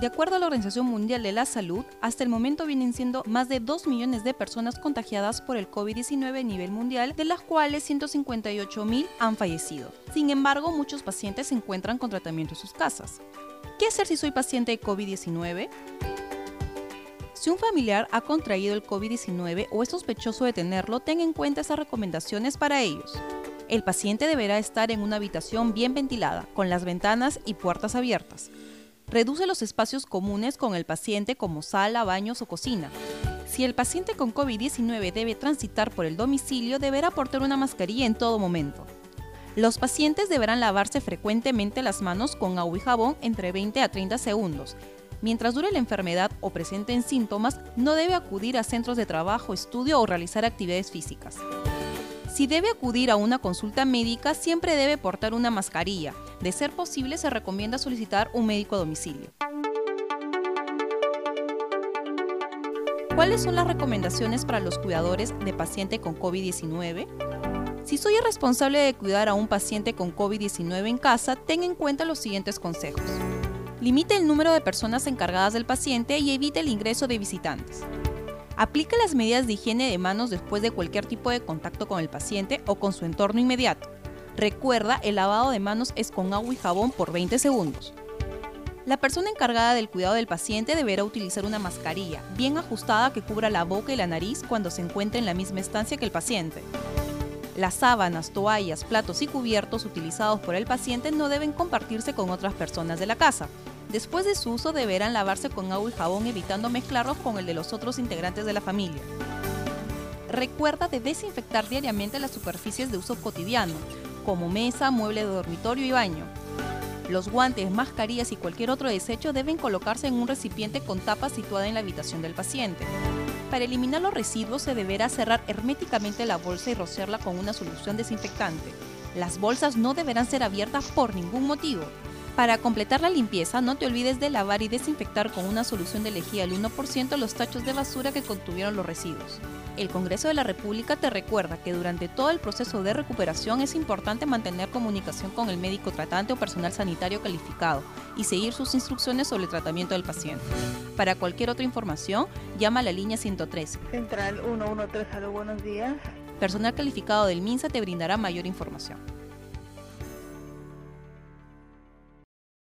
De acuerdo a la Organización Mundial de la Salud, hasta el momento vienen siendo más de 2 millones de personas contagiadas por el COVID-19 a nivel mundial, de las cuales 158 mil han fallecido. Sin embargo, muchos pacientes se encuentran con tratamiento en sus casas. ¿Qué hacer si soy paciente de COVID-19? Si un familiar ha contraído el COVID-19 o es sospechoso de tenerlo, tenga en cuenta esas recomendaciones para ellos. El paciente deberá estar en una habitación bien ventilada, con las ventanas y puertas abiertas. Reduce los espacios comunes con el paciente como sala, baños o cocina. Si el paciente con COVID-19 debe transitar por el domicilio, deberá portar una mascarilla en todo momento. Los pacientes deberán lavarse frecuentemente las manos con agua y jabón entre 20 a 30 segundos. Mientras dure la enfermedad o presenten síntomas, no debe acudir a centros de trabajo, estudio o realizar actividades físicas. Si debe acudir a una consulta médica, siempre debe portar una mascarilla. De ser posible, se recomienda solicitar un médico a domicilio. ¿Cuáles son las recomendaciones para los cuidadores de paciente con COVID-19? Si soy responsable de cuidar a un paciente con COVID-19 en casa, ten en cuenta los siguientes consejos. Limite el número de personas encargadas del paciente y evite el ingreso de visitantes. Aplica las medidas de higiene de manos después de cualquier tipo de contacto con el paciente o con su entorno inmediato. Recuerda, el lavado de manos es con agua y jabón por 20 segundos. La persona encargada del cuidado del paciente deberá utilizar una mascarilla bien ajustada que cubra la boca y la nariz cuando se encuentre en la misma estancia que el paciente. Las sábanas, toallas, platos y cubiertos utilizados por el paciente no deben compartirse con otras personas de la casa. Después de su uso deberán lavarse con agua y jabón evitando mezclarlos con el de los otros integrantes de la familia. Recuerda de desinfectar diariamente las superficies de uso cotidiano, como mesa, mueble de dormitorio y baño. Los guantes, mascarillas y cualquier otro desecho deben colocarse en un recipiente con tapa situada en la habitación del paciente. Para eliminar los residuos se deberá cerrar herméticamente la bolsa y rociarla con una solución desinfectante. Las bolsas no deberán ser abiertas por ningún motivo. Para completar la limpieza, no te olvides de lavar y desinfectar con una solución de lejía al 1% los tachos de basura que contuvieron los residuos. El Congreso de la República te recuerda que durante todo el proceso de recuperación es importante mantener comunicación con el médico tratante o personal sanitario calificado y seguir sus instrucciones sobre el tratamiento del paciente. Para cualquier otra información, llama a la línea 113. Central 113, buenos días. Personal calificado del MINSA te brindará mayor información.